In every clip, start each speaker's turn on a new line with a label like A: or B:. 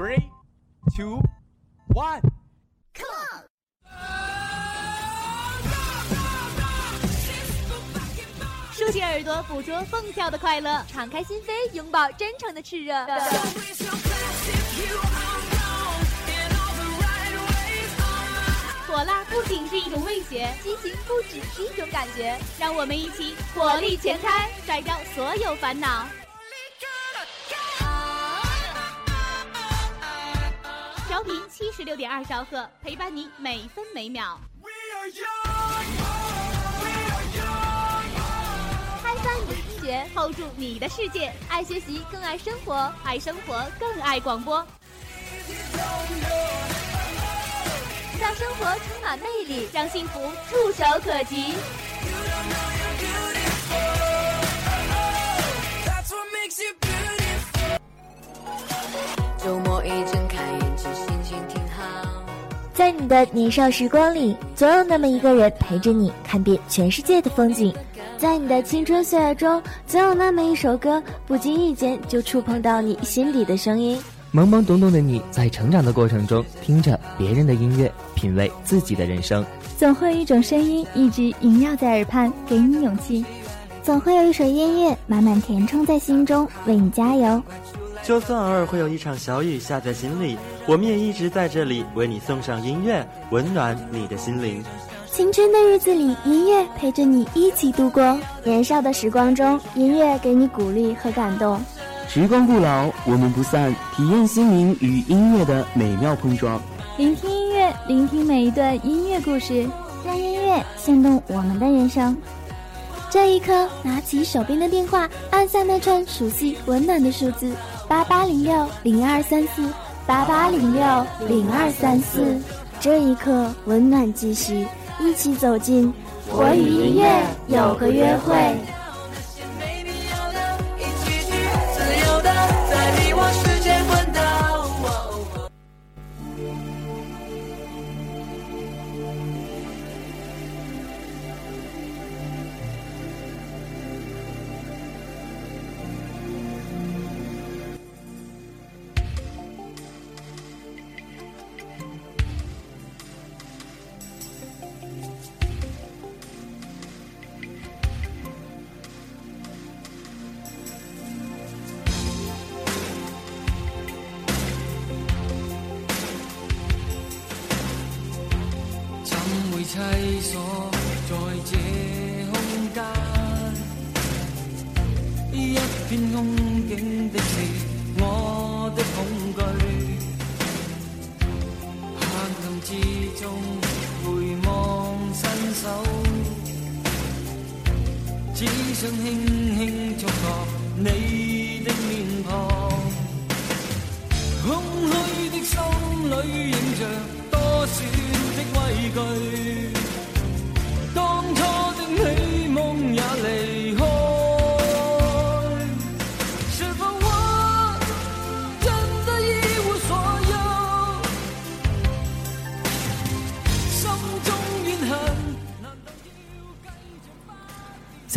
A: Three, two, one cool，。
B: 竖起耳朵，捕捉蹦跳的快乐。
C: 敞开心扉，拥抱真诚的炽热。
B: 火辣不仅是一种味觉，
C: 激情不只是一种感觉。
B: 让我们一起火力全开，甩掉所有烦恼。调频七十六点二兆赫，陪伴你每分每秒。
C: 开发你的听觉
B: ，hold 住你的世界，
C: 爱学习更爱生活。
B: 爱生活更爱广播。
C: 让生活充满魅力，
B: 让幸福触手可及。
D: 周末一睁开，
E: 在你的年少时光里，总有那么一个人陪着你看遍全世界的风景；在你的青春岁月中，总有那么一首歌，不经意间就触碰到你心底的声音。
F: 懵懵懂懂的你在成长的过程中，听着别人的音乐，品味自己的人生。
G: 总会有一种声音一直萦绕在耳畔，给你勇气；
E: 总会有一首音乐满满填充在心中，为你加油。
H: 就算偶尔会有一场小雨下在心里，我们也一直在这里为你送上音乐，温暖你的心灵。
E: 青春的日子里，音乐陪着你一起度过；年少的时光中，音乐给你鼓励和感动。
F: 时光不老，我们不散，体验心灵与音乐的美妙碰撞。
G: 聆听音乐，聆听每一段音乐故事，
E: 让音乐牵动我们的人生。这一刻，拿起手边的电话，按下那串熟悉温暖的数字：八八零六零二三四，八八零六零二三四。这一刻，温暖继续，一起走进我与音乐有个约会。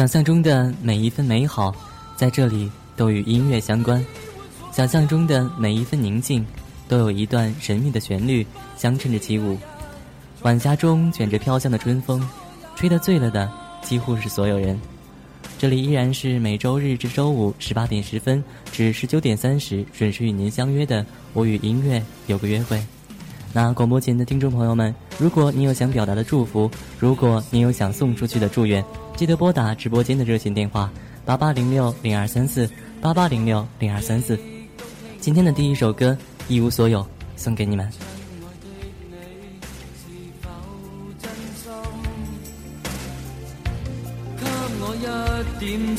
I: 想
F: 象中的每一份美好在这里都与音乐相关。想象中的每一份宁静都有一段神秘的旋律相衬着起舞。晚霞中卷着飘香的春风吹得醉了的几乎是所有人。
J: 这里依然是每周日至周五十八点十分至十九点三十准时与您相约的我与音乐有个约会。那广播前的听众朋友们如果你有想表达的祝福如果你有想送出去的祝愿记得拨打直播间的热线电话八八零六零二三四八八零六零二三四今天的第一首歌一无所有送给你们。
E: 我一
J: 定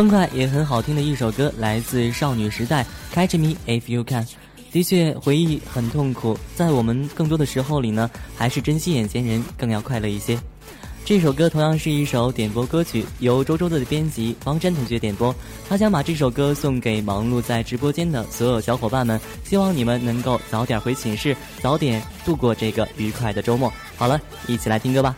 J: 欢快也很好听的一首歌，来自少女时代《Catch Me If You Can》。
K: 的确，回忆很痛苦，在我们更多的时候里呢，还是珍惜眼前人更要快乐一些。这首歌同样是一首点播歌曲，由周周的编辑方山同学点播。他想把这首歌送给忙碌在直播间的所有小伙伴们，希望你们能够早点回寝室，早点度过这个愉快的周末。好了，一起来听歌吧。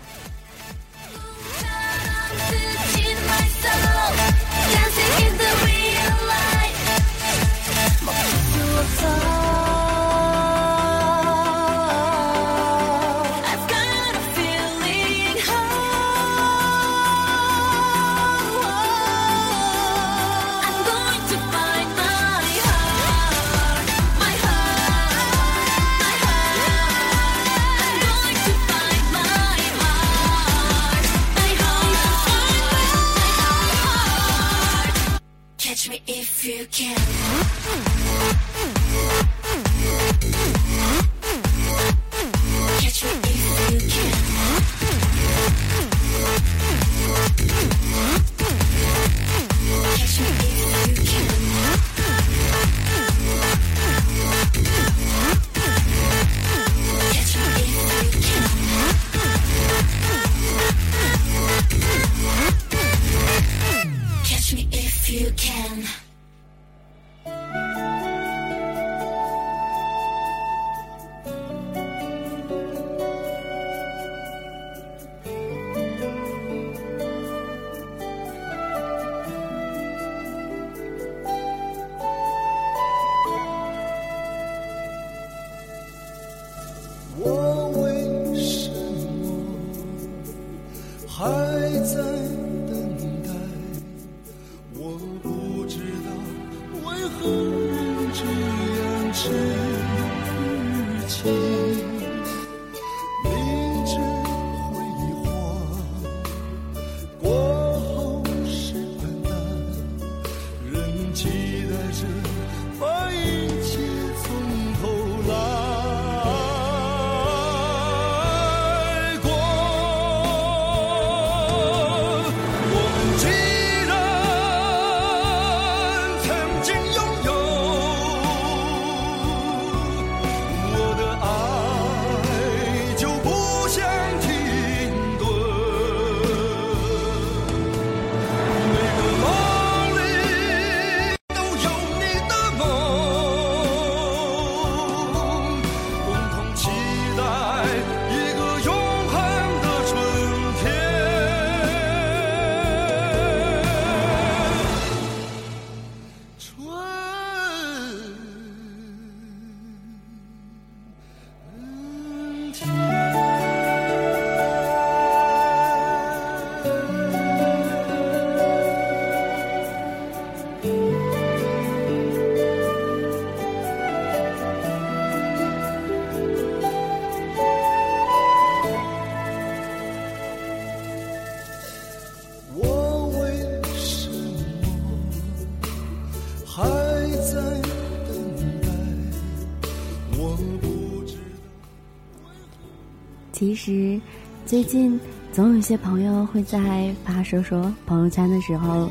L: 其实，最近总有些朋友会在发说说朋友圈的时候，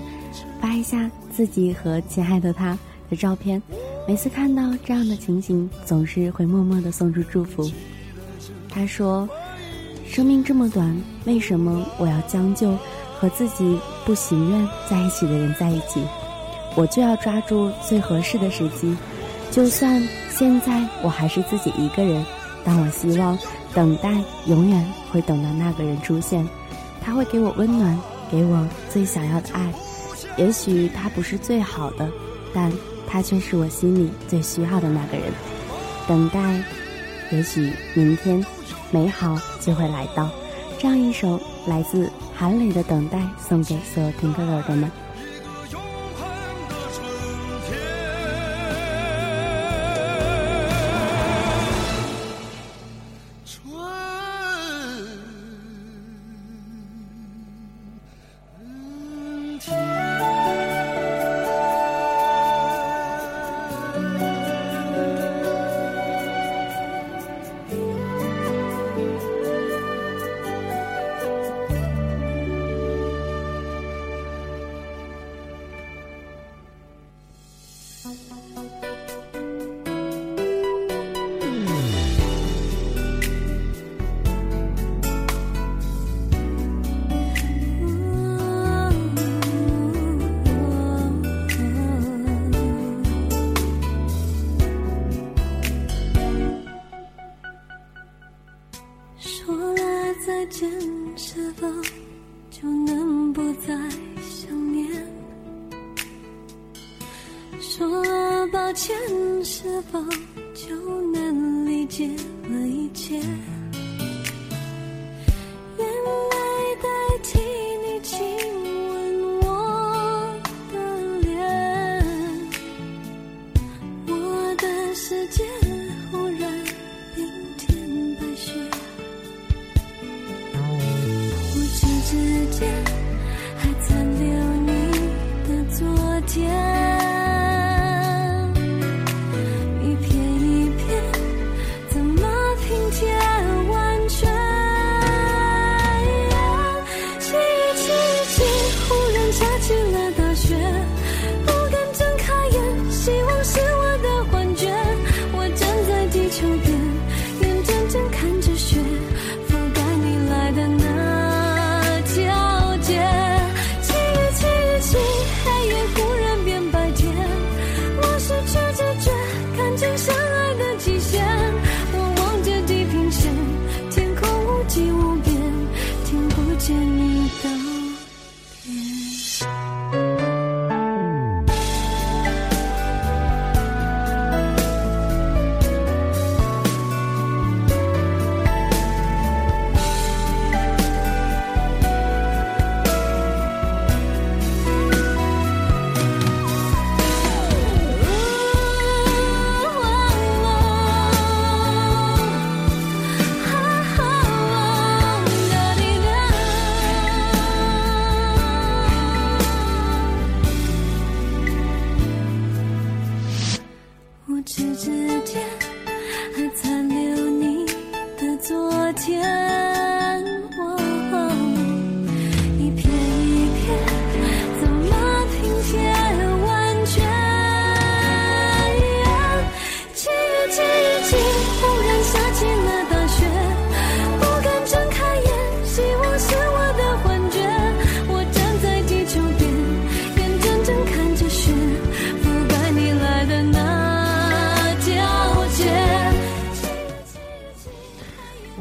L: 发一下自己和亲爱的他的照片。每次看到这样的情形，总是会默默的送出祝福。他说：“生命这么短，为什么我要将就和自己不情愿在一起的人在一起？我就要抓住最合适的时机，就算现在我还是自己一个人，但我希望。”等待永远会等到那个人出现，他会给我温暖，给我最想要的爱。也许他不是最好的，但他却是我心里最需要的那个人。等待，也许明天，美好就会来到。这样一首来自韩磊的《等待》，送给所有听歌的耳朵们。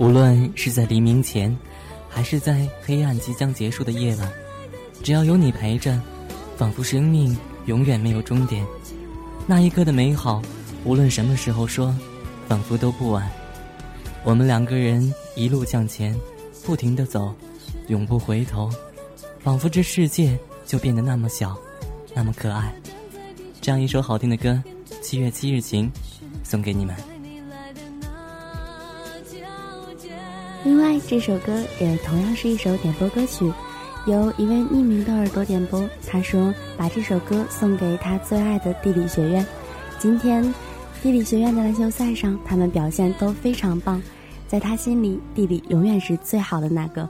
M: 无
F: 论是在黎明前，还是在黑暗即将结束的夜晚，只要有你陪着，仿佛生命永远没有终点。那一刻的美好，无论什么时候说，仿佛都不晚。我们两个人一路向前，不停地走，永不回头，仿佛这世界就变得那么小，那么可爱。这样一首好听的歌，《七月七日晴》，送给你们。
N: 另外，这首歌也同样是一首点播歌曲，由一位匿名的耳朵点播。他说把这首歌送给他最爱的地理学院。今天，地理学院的篮球赛上，他们表现都非常棒，在他心里，地理永远是最好的那个。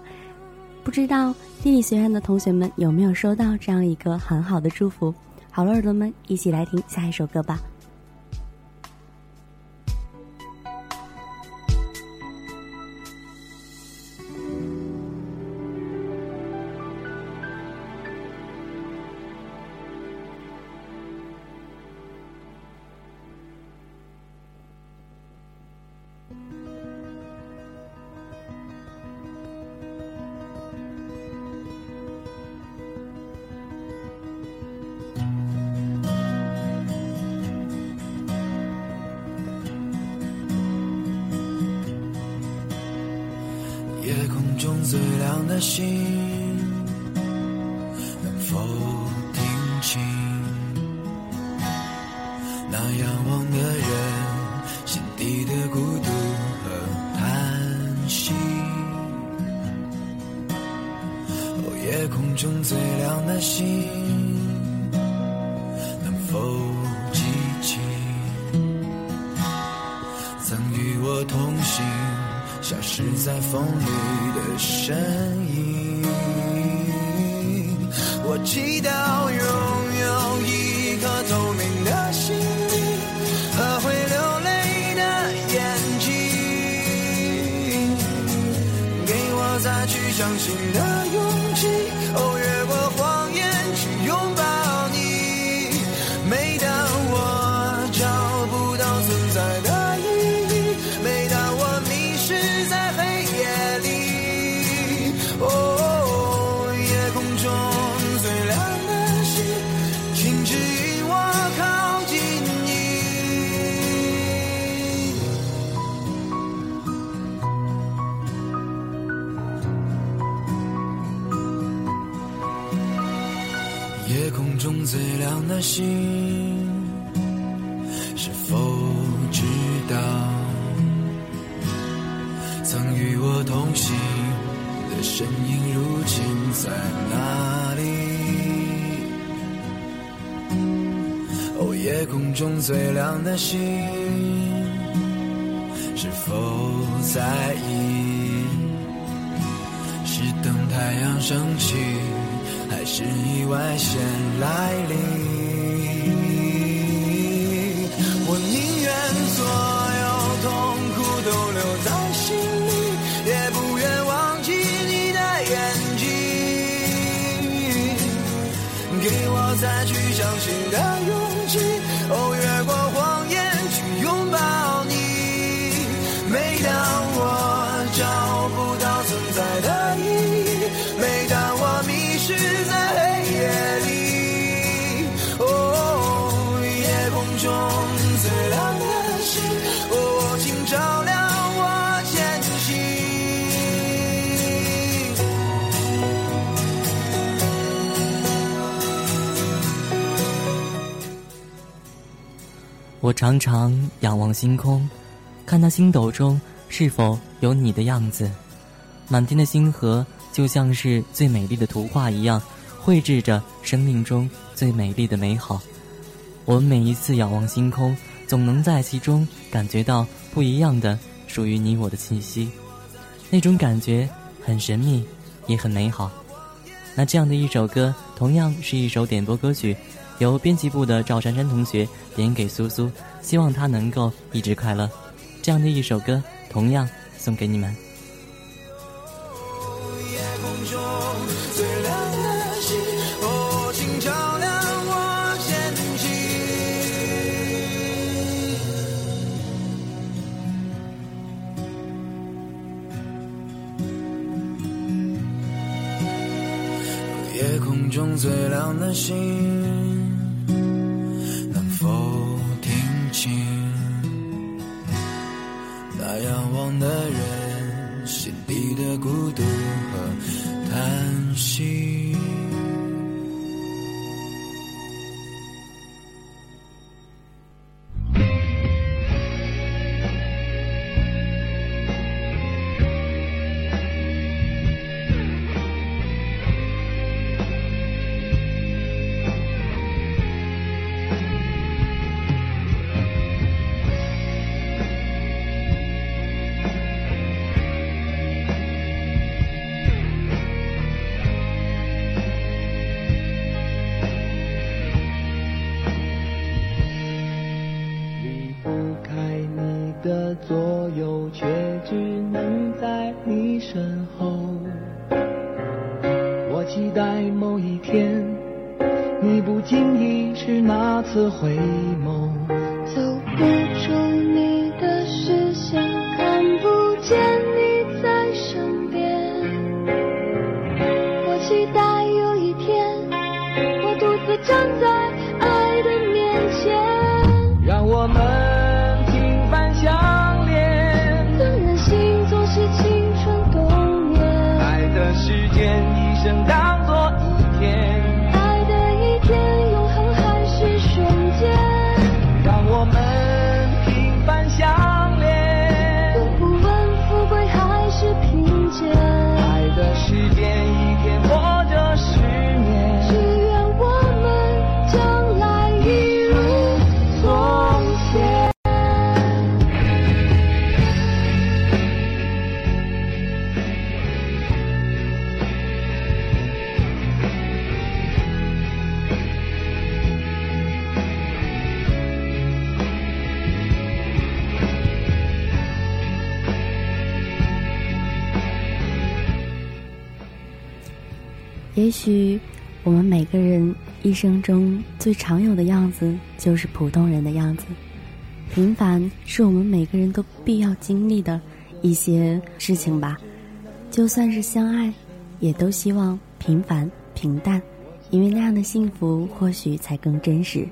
N: 不知道地理学院的同学们有没有收到这样一个很好的祝福？好了，耳朵们，一起来听下一首歌吧。
O: 哦夜空中最亮的星请指引我靠近你夜
N: 空中最亮的星夜空中最亮的星，是否在意？是等太阳升起？还是意外先来临。我
F: 常常仰望星空，看那星斗中是否有你的样子。满天的星河就像是最美丽的图画一样，绘制着生命中最美丽的美好。我们每一次仰望星空，总能在其中感觉到不一样的属于你我的气息，那种感觉很神秘，也很美好。那这样的一首歌，同样是一首点播歌曲。由编辑部的赵珊珊同学点给苏苏，希望她能够一直快乐。这样的一首歌，同样送给你们。
N: 夜空中最亮的星，孤独和叹息？
P: 生
L: 中最常有的样子就是普通人的样子。平凡是我们每个人都必要经历的一些事情吧就算是相爱也都希望平凡平淡因为那样的幸福或许才更真实。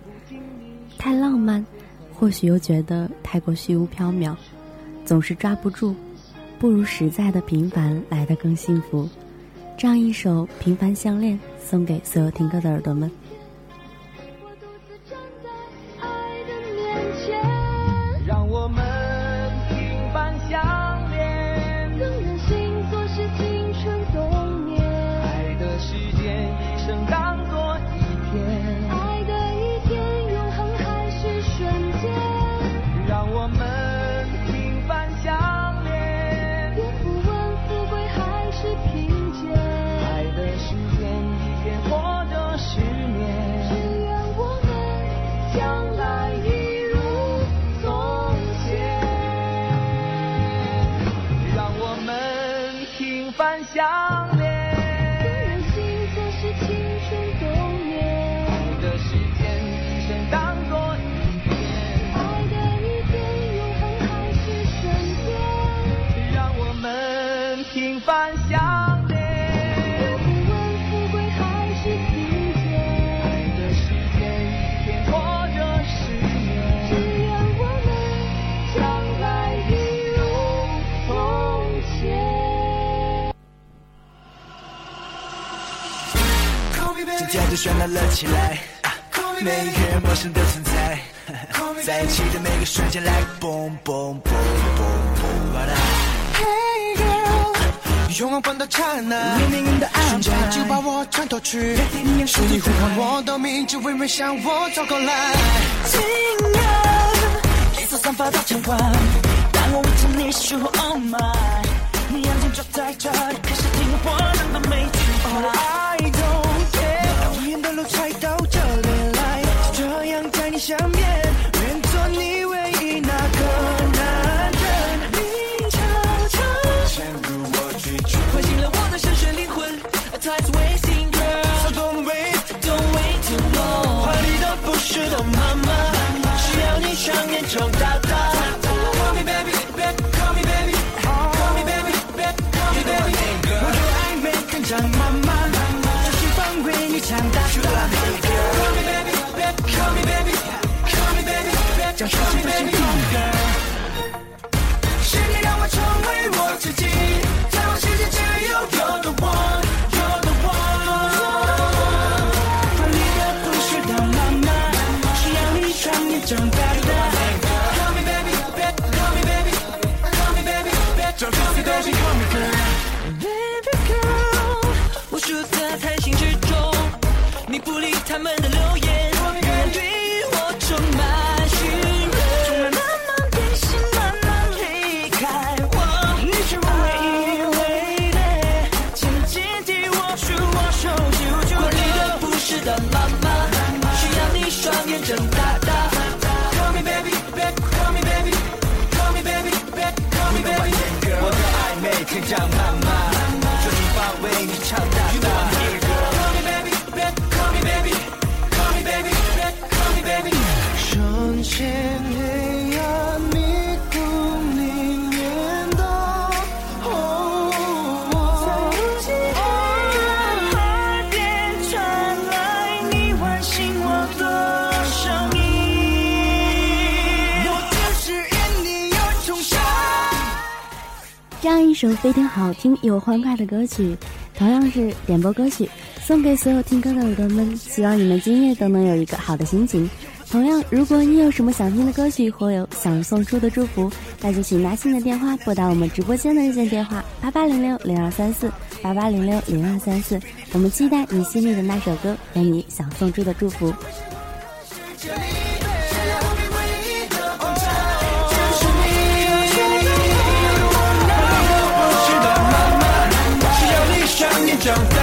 L: 太浪漫或许又觉得太过虚无缥缈总是抓不住不如实在的平凡来得更幸福。这样一首平凡相恋送给所有听歌的耳朵
Q: 们。
R: 起来。每个陌生的存在，在一起的每个瞬间，like boom boom boom boom boom。Hey girl，用梦换到刹那，命运的安排，瞬间就把我穿透去。你呼唤我的名字，微微向我走过来。
S: 情人，黑色散发的晨光，当我遇见你手，Oh my，你眼睛就在这里，开始听我的每
R: 句
S: 话。
R: Oh, I don't。路才到这里来，就这样在你身边。将伤心的心
S: 事。一
L: 首非常好听又欢快的歌曲同样是点播歌曲送给所有听歌的耳朵们希望你们今夜都能有一个好的心情。同样如果你有什么想听的歌曲或有想送出的祝福那就请拿起你的电话拨打我们直播间的热线电话八八零六零二三四八八零六。零二三四我们期待你心里的那首歌和你想送出的祝福。
R: jump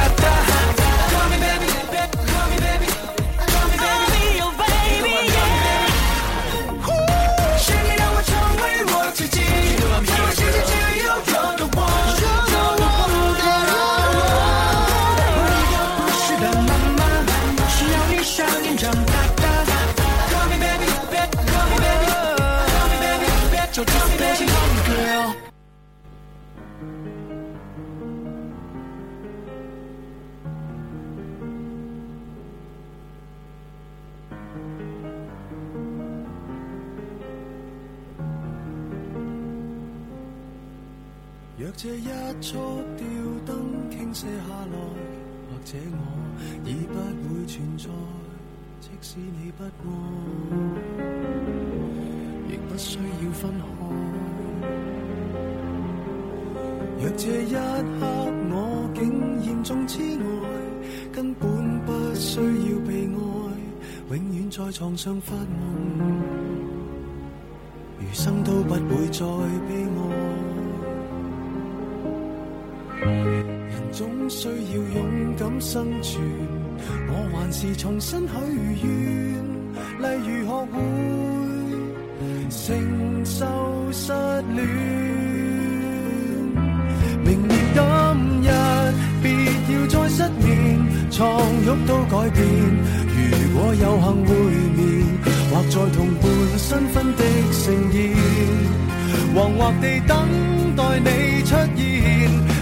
R: 若这
K: 一束吊灯倾泻下来，或者我已不会存在。即使你不爱，亦不需要分开。若这一刻我竟严重痴呆，根本不需要被爱，永远在床上发梦，余生都不会再悲哀。人总需要勇敢生存，我还是重新许愿，例如学会承受失恋。明年今日，别要再失眠，床褥都改变。如果有幸会面，或在同伴新婚的盛宴，惶惑地等待你出现。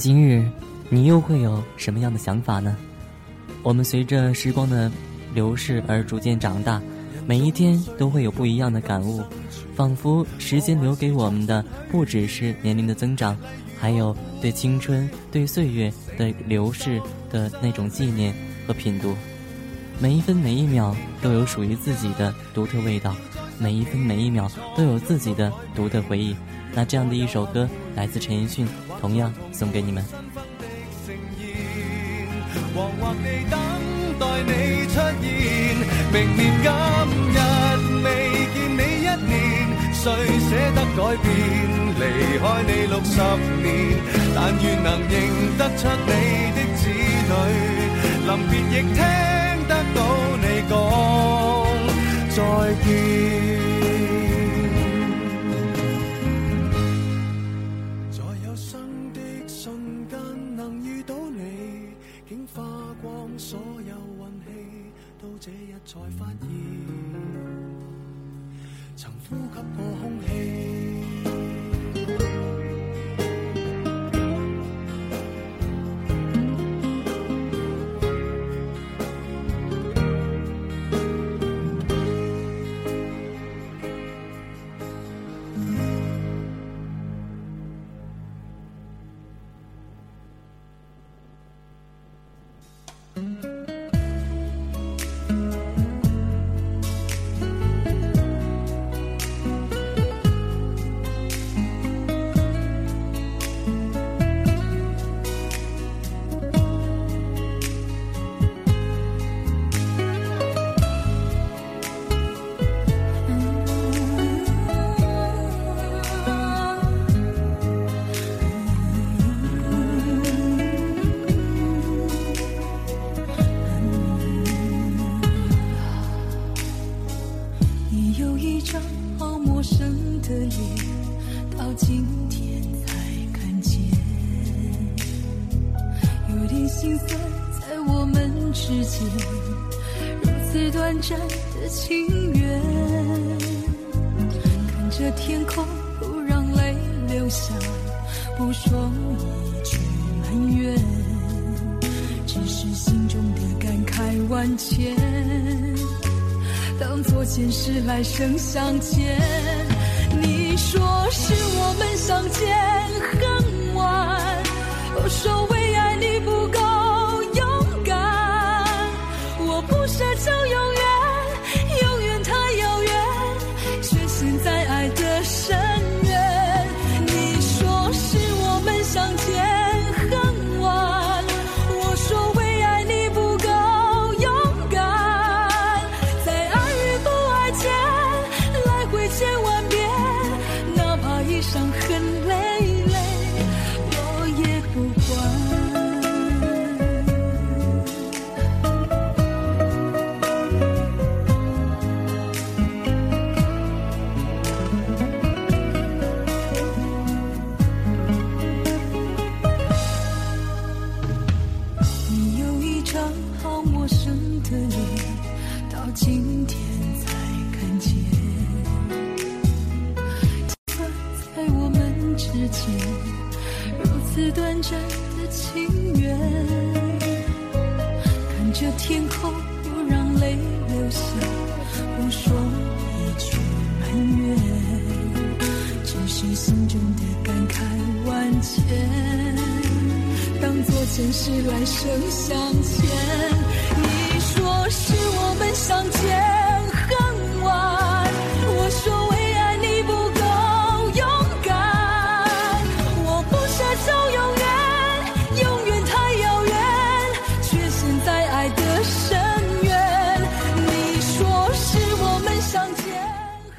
F: 今日，你又会有什么样的想法呢？我们随着时光的流逝而逐渐长大，每一天都会有不一样的感悟，仿佛时间留给我们的不只是年龄的增长，还有对青春、对岁月的流逝的那种纪念和品读。每一分每一秒都有属于自己的独特味道，每一分每一秒都有自己的独特回忆。那这样的一首歌来自陈奕迅，同样送给你们。
K: 惶惑地等待你出現，明年今日未見你一年，誰捨得改變？離開你六十年，但願能認得出你的子女，臨別亦聽得到你講再見。曾呼吸
T: 来生相见。来生相欠。你说是我们相见恨晚，我说为爱你不够勇敢。我不奢求永远，永远太遥远，却陷在爱的深渊。你说是我们相见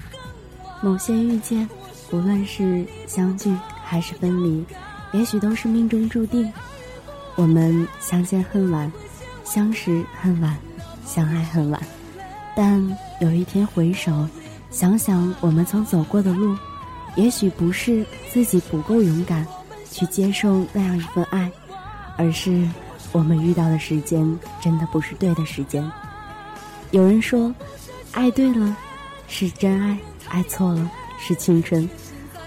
T: 恨晚，
L: 某些遇见，无论是相聚还是分离，也许都是命中注定。我们相见恨晚。相识恨晚，相爱恨晚，但有一天回首，想想我们曾走过的路，也许不是自己不够勇敢去接受那样一份爱，而是我们遇到的时间真的不是对的时间。有人说，爱对了是真爱，爱错了是青春。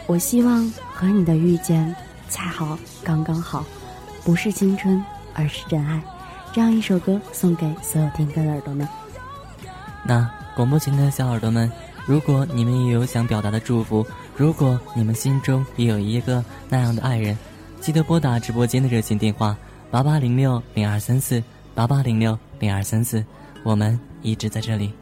L: 我希望和你的遇见恰好刚刚好，不是青春，而是真爱。这样一首歌送给所有听歌的耳朵们。
U: 那广播前的小耳朵们，如果你们也有想表达的祝福，如果你们心中也有一个那样的爱人，记得拨打直播间的热线电话八八零六零二三四八八零六零二三四，我们一直在这里。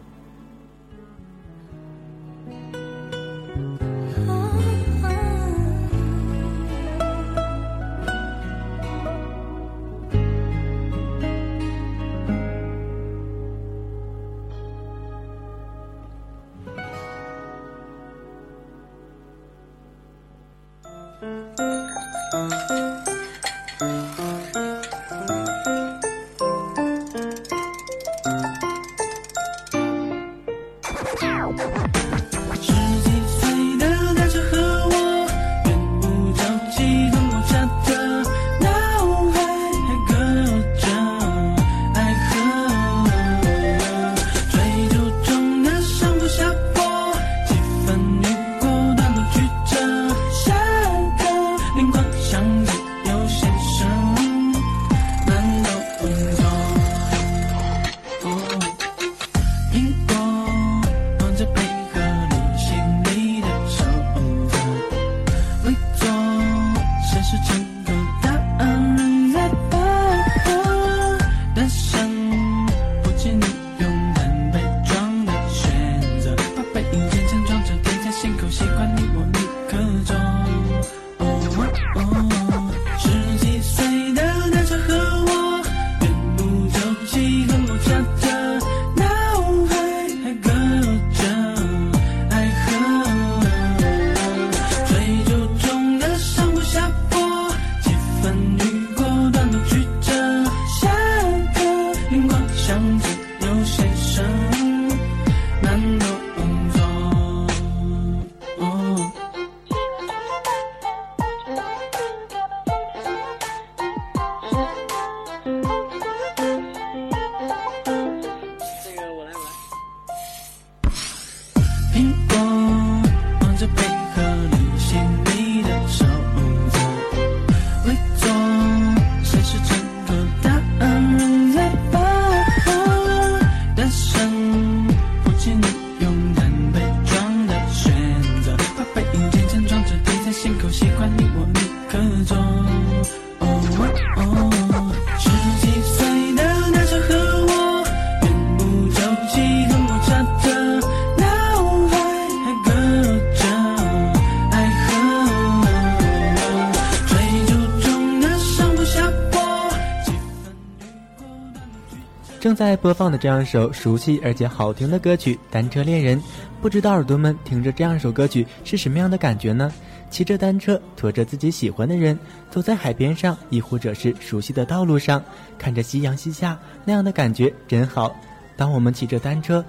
V: 在播放的这样一首熟悉而且好听的歌曲《单车恋人》，不知道耳朵们听着这样一首歌曲是什么样的感觉呢？骑着单车，驮着自己喜欢的人，走在海边上，亦或者是熟悉的道路上，看着夕阳西下，那样的感觉真好。当我们骑着单车，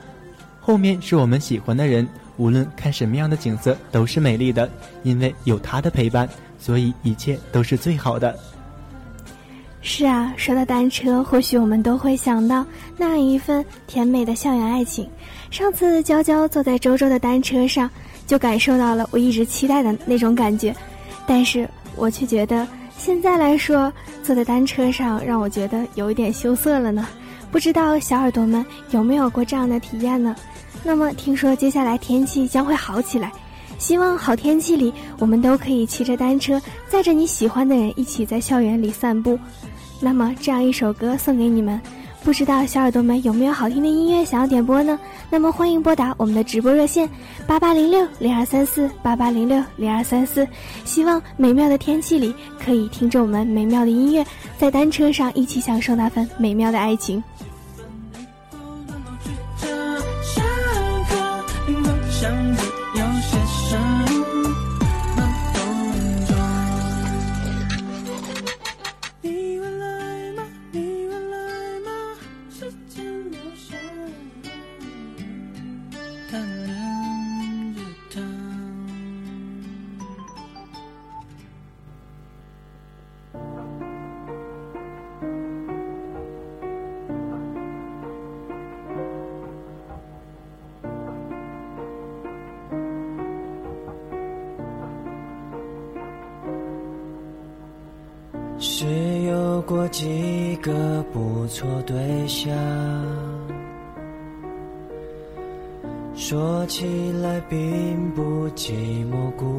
V: 后面是我们喜欢的人，无论看什么样的景色都是美丽的，因为有他的陪伴，所以一切都是最好的。
W: 是啊，说到单车，或许我们都会想到那一份甜美的校园爱情。上次娇娇坐在周周的单车上，就感受到了我一直期待的那种感觉。但是我却觉得，现在来说，坐在单车上让我觉得有一点羞涩了呢。不知道小耳朵们有没有过这样的体验呢？那么听说接下来天气将会好起来。希望好天气里，我们都可以骑着单车，载着你喜欢的人一起在校园里散步。那么，这样一首歌送给你们，不知道小耳朵们有没有好听的音乐想要点播呢？那么，欢迎拨打我们的直播热线八八零六零二三四八八零六零二三四。希望美妙的天气里，可以听着我们美妙的音乐，在单车上一起享受那份美妙的爱情。
N: 并不寂寞孤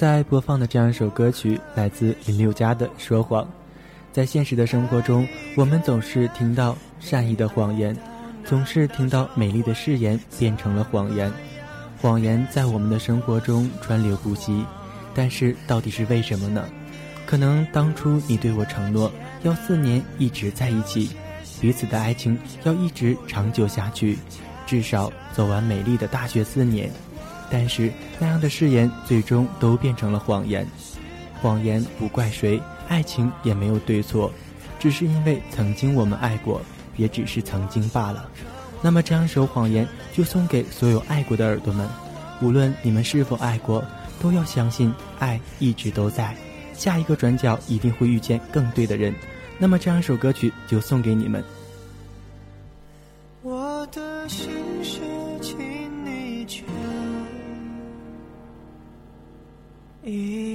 N: 在
V: 播放的这样一首歌曲来自林宥嘉的《说谎》。在现实的生活中，我们总是听到善意的谎言，总是听到美丽的誓言变成了谎言。谎言在我们的生活中川流不息，但是到底是为什么呢？可能当初你对我承诺要四年一直在一起，彼此的爱情要一直长久下去，至少走完美丽的大学四年。但是那样的誓言最终都变成了谎言。谎言不怪谁，爱情也没有对错，只是因为曾经我们爱过，也只是曾经罢了。那么这样一首谎言就送给所有爱过的耳朵们，无论你们是否爱过，都要相信爱一直都在，下一个转角一定会遇见更对的人。那么这样一首歌曲就送给你们。
N: 我的心事，
T: E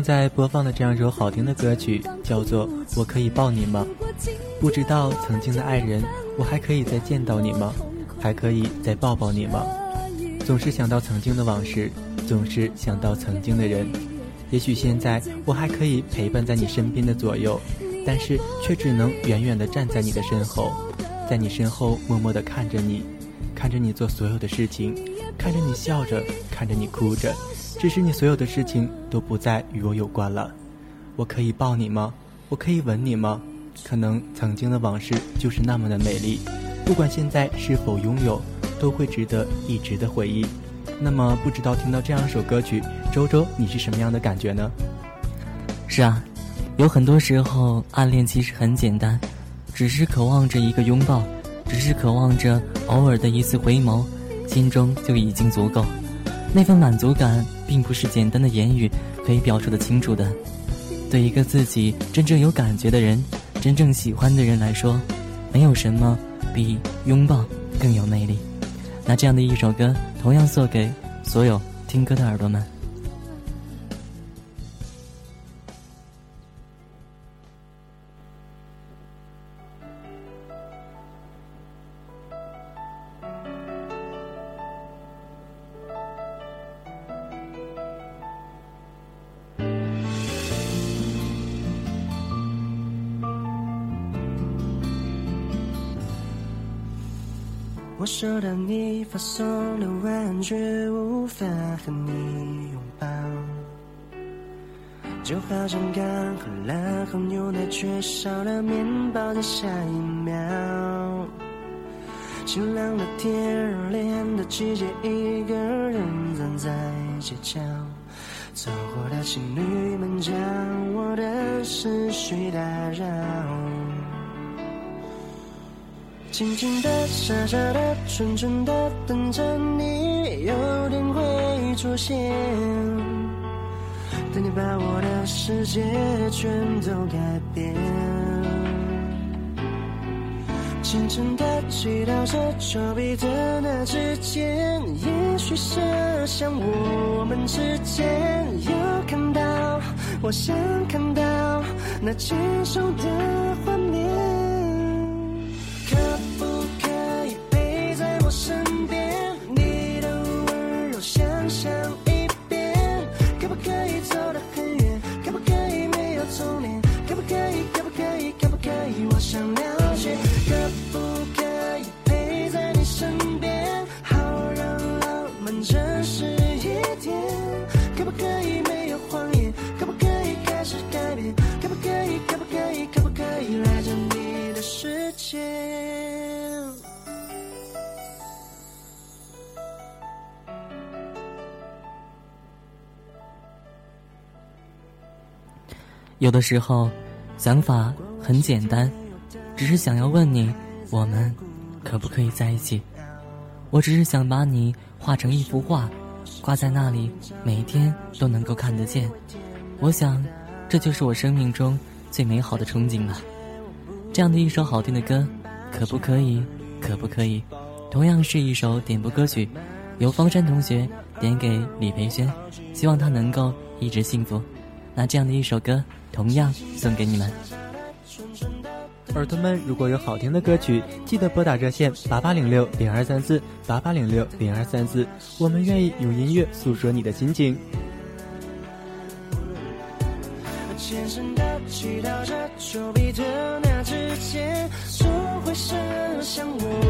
V: 正在播放的这样一首好听的歌曲叫做《我可以抱你吗》。不知道曾经的爱人，我还可以再见到你吗？还可以再抱抱你吗？总是想到曾经的往事，总是想到曾经的人。也许现在我还可以陪伴在你身边的左右，但是却只能远远地站在你的身后，在你身后默默地看着你，看着你做所有的事情，看着你笑着，看着你哭着，只是你所有的事情都不再与我有关了。我可以抱你吗？我可以吻你吗？可能曾经的往事就是那么的美丽，不管现在是否拥有，都会值得一直的回忆。那么，不知道听到这样一首歌曲，周周你是什么样的感觉呢？
F: 是啊，有很多时候暗恋其实很简单，只是渴望着一个拥抱，只是渴望着偶尔的一次回眸，心中就已经足够。那份满足感，并不是简单的言语可以表述的清楚的。对一个自己真正有感觉的人，真正喜欢的人来说，没有什么比拥抱更有魅力。那这样的一首歌，同样送给所有听歌的耳朵们。
X: 我收到你发送的晚，却无法和你拥抱，就好像刚喝了红牛奶，却少了面包的下一秒。晴朗的天，热恋的季节，一个人站在街角，走过的情侣们将我的思绪打扰。静静的、傻傻的、纯纯的等着你有天会出现，等你把我的世界全都改变。清晨的祈祷着丘比特那之间，也许设想我们之间有看到，我想看到那牵手的画面。有的
F: 时候，想法很简单，只是想要问你，我们可不可以在一起？我只是想把你画成一幅画，挂在那里，每一天都能够看得见。我想，这就是我生命中最美好的憧憬了。这样的一首好听的歌，可不可以？可不可以？同样是一首点播歌曲，由方山同学点给李培轩，希望他能够一直幸福。那这样的一首歌，同样送给你们。
V: 耳朵们，如果有好听的歌曲，记得拨打热线八八零六零二三四八八零六零二三四，我们愿意用音乐诉说你的心情。
X: 的祈祷着丘比特那会射向我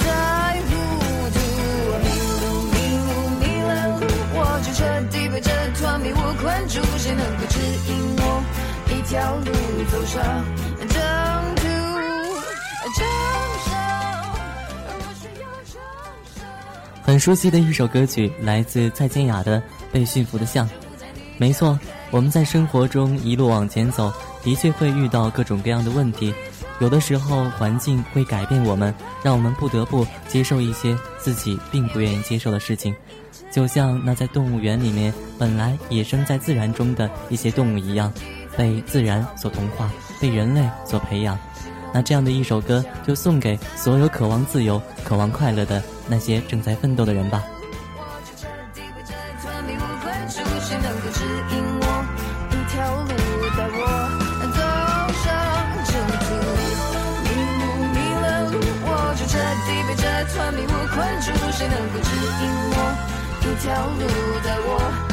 N: 就彻底被这团迷雾困住，谁能够指引我一条路走上征途？
F: 很熟悉的一首歌曲，来自蔡健雅的《被驯服的象》。没错，我们在生活中一路往前走，的确会遇到各种各样的问题。有的时候，环境会改变我们，让我们不得不接受一些自己并不愿意接受的事情。就像那在动物园里面本来野生在自然中的一些动物一样，被自然所同化，被人类所培养。那这样的一首歌，就送给所有渴望自由、渴望快乐的那些正在奋斗的人吧。
N: 困住，谁能够指引我？一条路，带我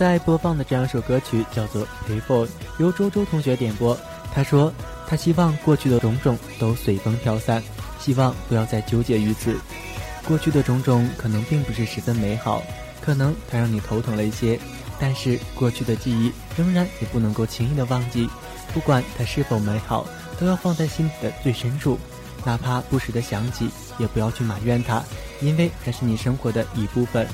N: 在
V: 播放的这样一首歌曲叫做《Payphone》，由周周同学点播。他说，他希望过去的种种都随风飘散，希望不要再纠结于此。过去的种种可能并不是十分美好，可能它让你头疼了一些，但是过去的记忆仍然也不能够轻易的忘记。不管它是否美好，都要放在心底的最深处，哪怕不时的想起，也不要去埋怨它，因为它是你生活的一部分。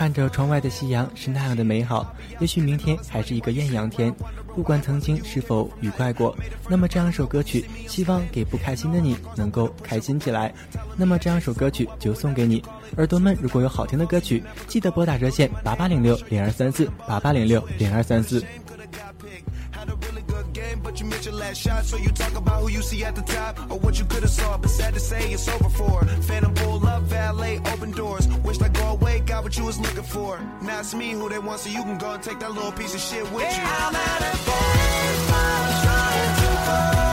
V: 看着窗外的夕阳是那样的美好，也许明天还是一个艳阳天。不管曾经是否愉快过，那么这样一首歌曲，希望给不开心的你能够开心起来。那么这样一首歌曲就送给你，耳朵们如果有好听的歌曲，记得拨打热线八八零六零二三四八八零六零二三四。
J: But you missed your last shot. So you talk about who you see at the top or what you could have saw. But sad to say, it's over for. Phantom pull up, valet, open doors. Wished I go away, got what you was looking for. Now it's me who they want, so you can go and take that little piece of shit with you. I'm at a trying to go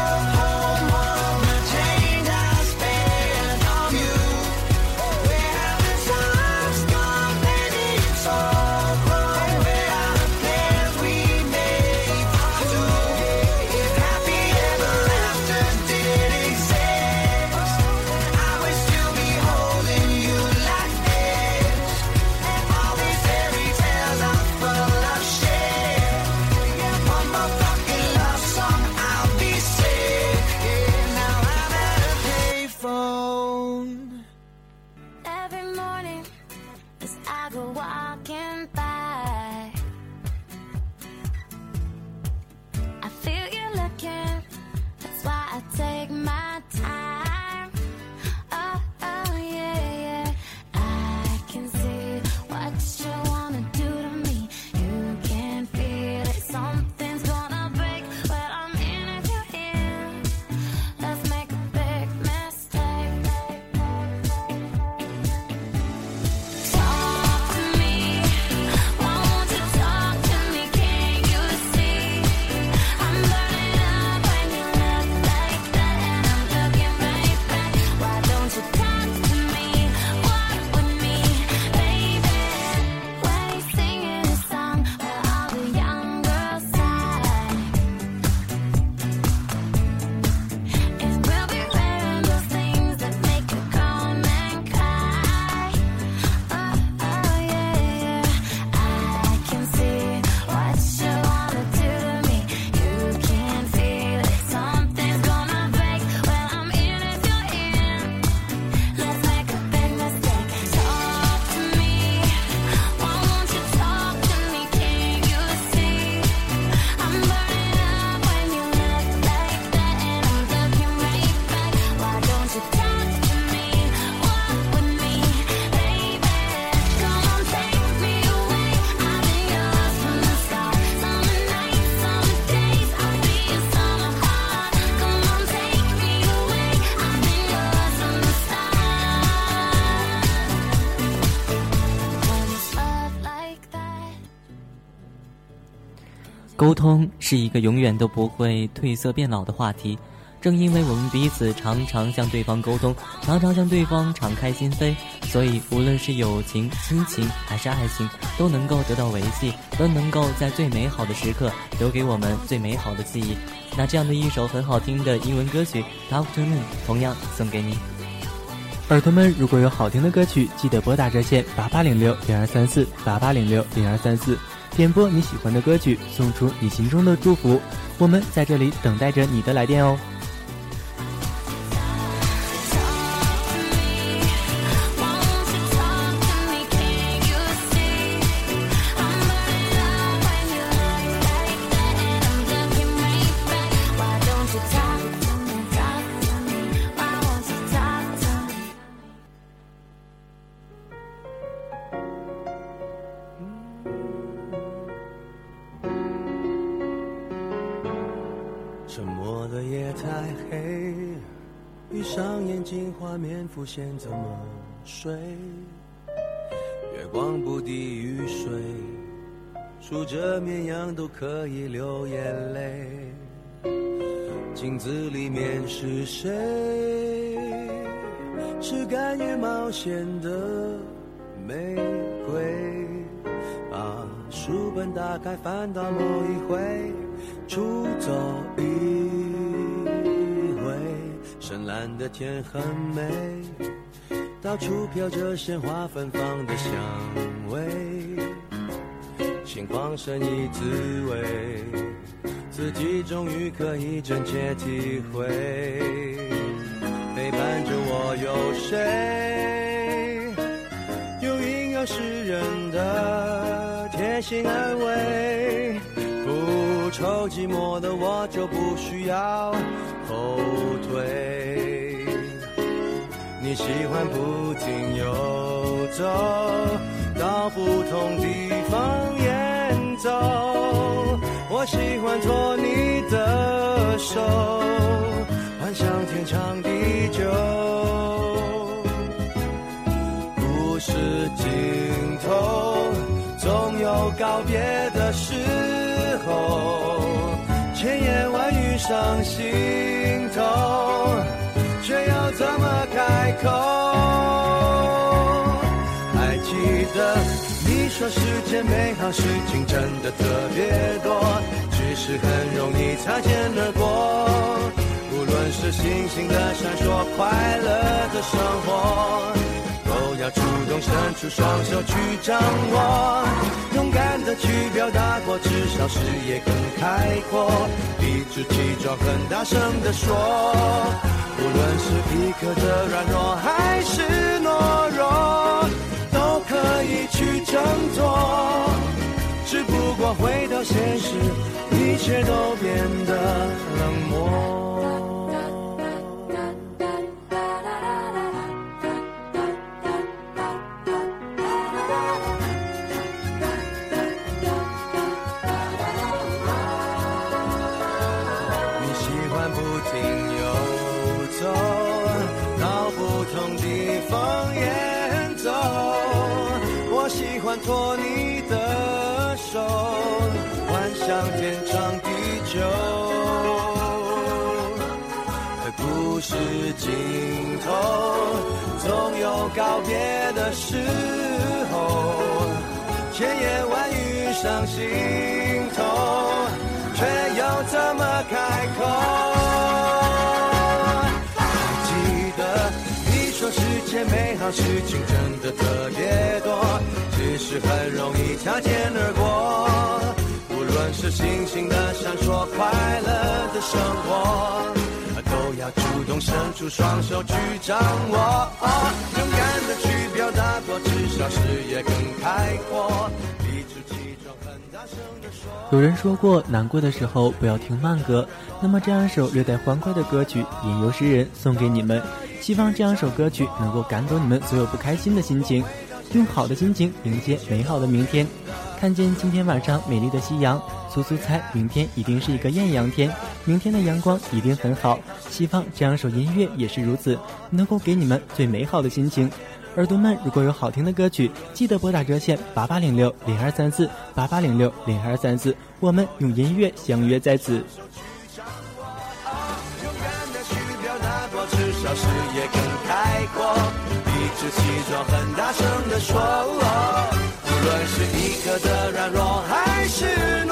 F: 沟通是一个永远都不会褪色变老的话题。正因为我们彼此常常向对方沟通，常常向对方敞开心扉，所以无论是友情、亲情还是爱情，都能够得到维系，都能够在最美好的时刻留给我们最美好的记忆。那这样的一首很好听的英文歌曲《Talk to Me》，同样送给你。
V: 耳朵们，如果有好听的歌曲，记得拨打热线八八零六零二三四八八零六零二三四，点播你喜欢的歌曲，送出你心中的祝福。我们在这里等待着你的来电哦。
Y: 可以流眼泪。镜子里面是谁？是甘于冒险的玫瑰。把书本打开，翻到某一回，出走一回
K: 深蓝的天很美，到处飘着鲜花芬芳的香味，心慌神怡滋味，自己终于可以真切体会，陪伴着我有谁？有阴阳诗人的贴心安慰。不愁寂寞的我就不需要后退。你喜欢不停游走，到不同地方。喜欢托你的手，幻想天长地久。故事尽头，总有告别的时候，千言万语上心头，却要怎么开口？还记得你说世间美好事情真的特别多，是很容易擦肩而过。无论是星星的闪烁，快乐的生活。都要主动伸出双手去掌握，勇敢的去表达过，至少视野更开阔。理直气壮，很大声的说，无论是一刻的软弱还是懦弱，都可以去挣脱。只不过回到现实，一切都变得冷漠。你喜欢不停游走，到不同地方演奏。我喜欢托你天长地久。故事尽头，总有告别的时候。千言万语上心头，却又怎么开口？还记得你说世间美好事情真的特别多，只是很容易擦肩而过。是星星的闪烁，快乐的生活。都要主动伸出双手去掌握，勇敢的去表达过，至少视野更开阔。
V: 有人说过，难过的时候不要听慢歌。那么这样一首略带欢快的歌曲《吟游诗人》送给你们，希望这样一首歌曲能够赶走你们所有不开心的心情，用好的心情迎接美好的明天。看见今天晚上美丽的夕阳，苏苏猜明天一定是一个艳阳天，明天的阳光一定很好。希望这样首音乐也是如此，能够给你们最美好的心情。耳朵们，如果有好听的歌曲，记得拨打热线八八零六零二三四八八零六零二三四，我们用音乐相约在此。
K: 至少视野更开阔，理直气壮，很大声的说，无论是一刻的软弱还是懦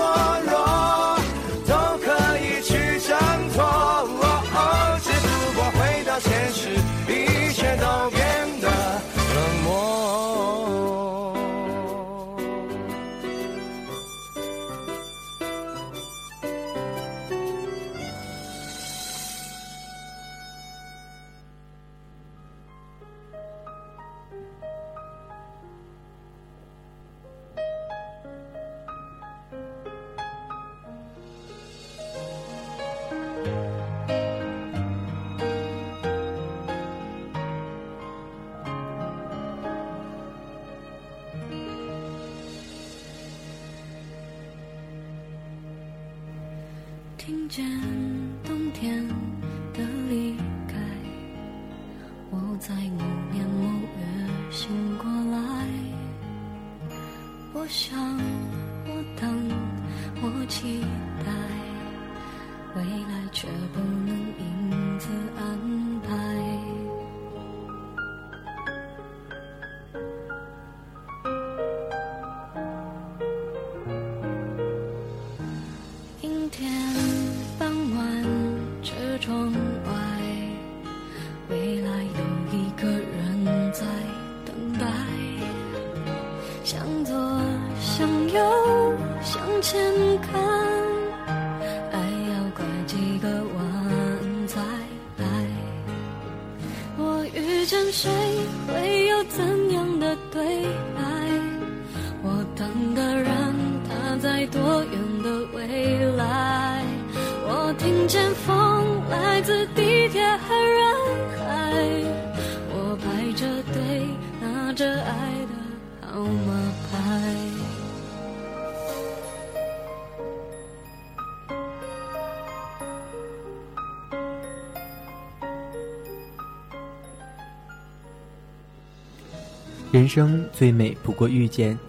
Z: 人
V: 生最美不过遇见，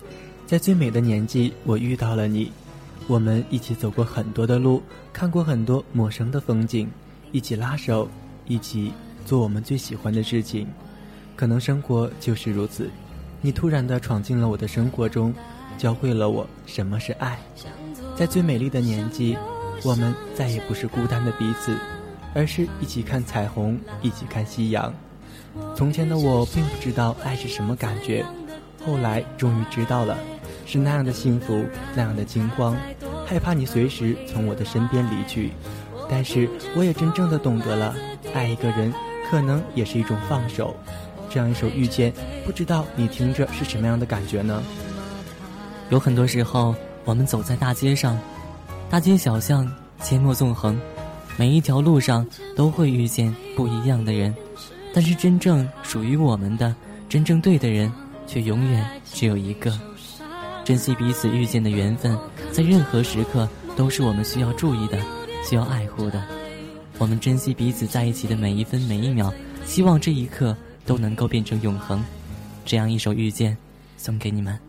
V: 在最美的年纪，我遇到了你。我们一起走过很多的路，看过很多陌生的风景，一起拉手，一起做我们最喜欢的事情。可能生活就是如此，你突然的闯进了我的生活中，教会了我什么是爱。在最美丽的年纪，我们再也不是孤单的彼此，而是一起看彩虹，一起看夕阳。从前的我并不知道爱是什么感觉，后来终于知道了，是那样的幸福，那样的惊慌，害怕你随时从我的身边离去。但是我也真正的懂得了，爱一个人可能也是一种放手。这样一首遇见，不知道你听着是什么样的感觉呢？
F: 有很多时候，我们走在大街上，大街小巷，阡陌纵横，每一条路上都会遇见不一样的人。但是真正属于我们的、真正对的人，却永远只有一个。珍惜彼此遇见的缘分，在任何时刻都是我们需要注意的、需要爱护的。我们珍惜彼此在一起的每一分每一秒，希望这一刻都能够变成永恒。这样一首遇见，送给你们。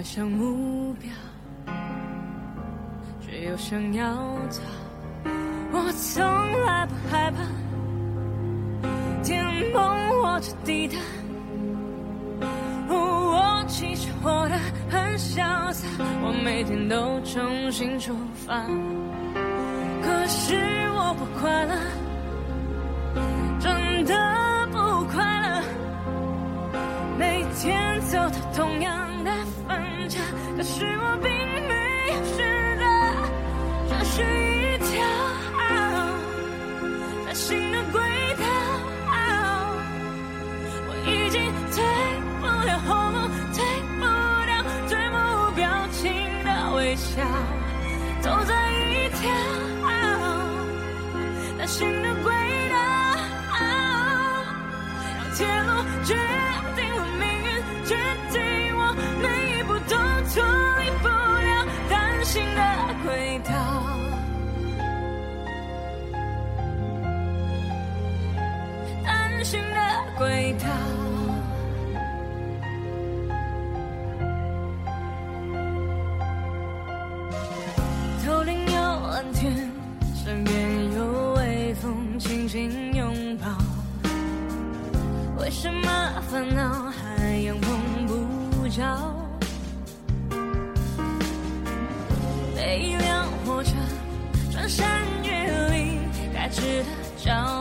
Z: 迈向目标，却又想要逃。我从来不害怕天崩或者地塌，我其实活得很潇洒，我每天都重新出发。可是我不快乐，真的可是我并没有试着这是一条崭新的轨道。我已经退不了后路，退不掉最无表情的微笑，走在一条崭新的轨道，让铁路决定了命运，决定行的轨道。安心的轨道。头顶有蓝天，身边有微风轻轻拥抱。为什么烦恼还阳碰不着？山越岭，该值得骄傲。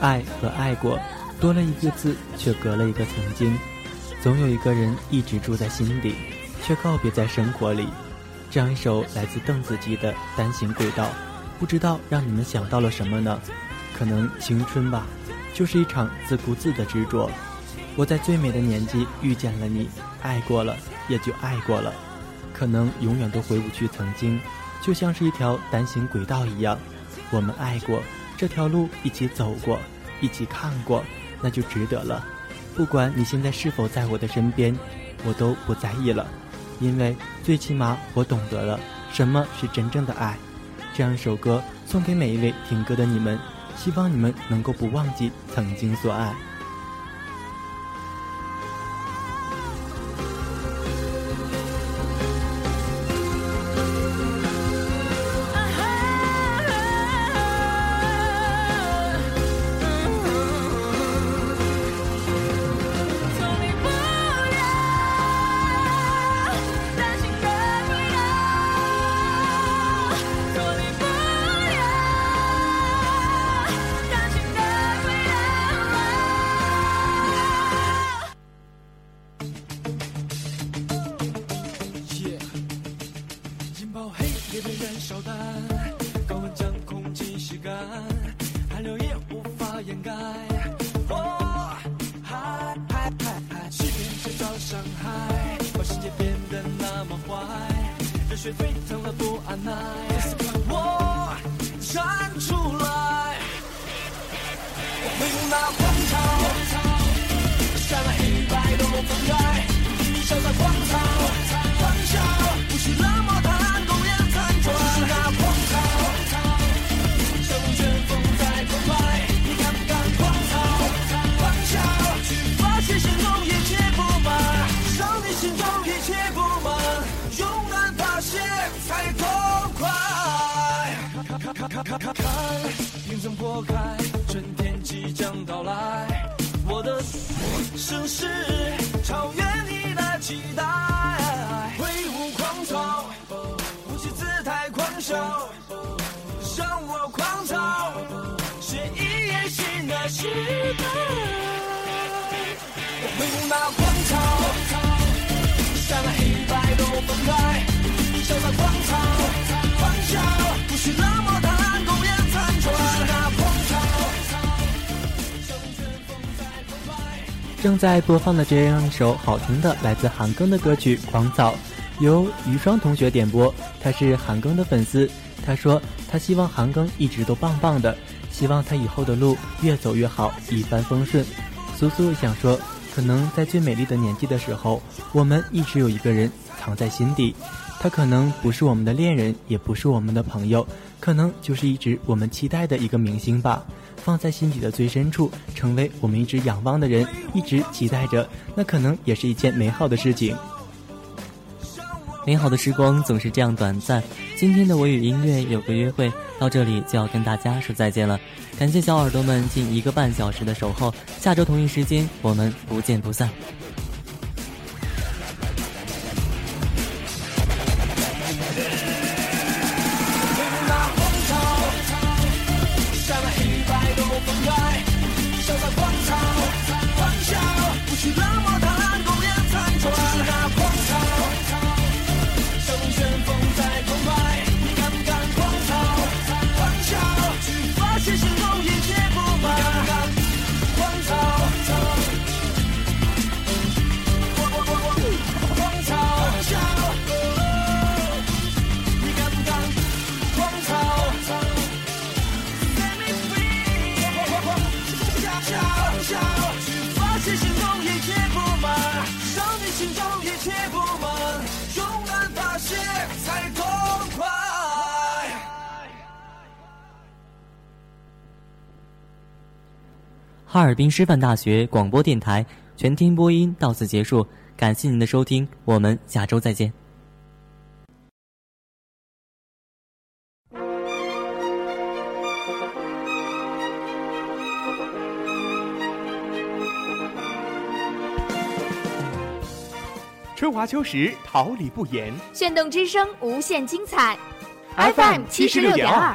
V: 爱和爱过，多了一个字，却隔了一个曾经。总有一个人一直住在心底，却告别在生活里。这样一首来自邓紫棋的《单行轨道》，不知道让你们想到了什么呢？可能青春吧，就是一场自顾自的执着。我在最美的年纪遇见了你，爱过了，也就爱过了。可能永远都回不去曾经，就像是一条单行轨道一样。我们爱过，这条路一起走过，一起看过，那就值得了。不管你现在是否在我的身边，我都不在意了，因为最起码我懂得了什么是真正的爱。这样一首歌送给每一位听歌的你们，希望你们能够不忘记曾经所爱。正在播放的这样一首好听的来自韩庚的歌曲《狂草》，由于双同学点播。他是韩庚的粉丝，他说他希望韩庚一直都棒棒的，希望他以后的路越走越好，一帆风顺。苏苏想说，可能在最美丽的年纪的时候，我们一直有一个人藏在心底，他可能不是我们的恋人，也不是我们的朋友，可能就是一直我们期待的一个明星吧。放在心底的最深处，成为我们一直仰望的人，一直期待着，那可能也是一件美好的事情。
F: 美好的时光总是这样短暂。今天的我与音乐有个约会到这里就要跟大家说再见了，感谢小耳朵们近一个半小时的守候。下周同一时间我们不见不散。滨师范大学广播电台全天播音到此结束，感谢您的收听，我们下周再见。
A: 春华秋实，桃李不言。
C: 炫动之声，无限精彩。
A: FM 76.2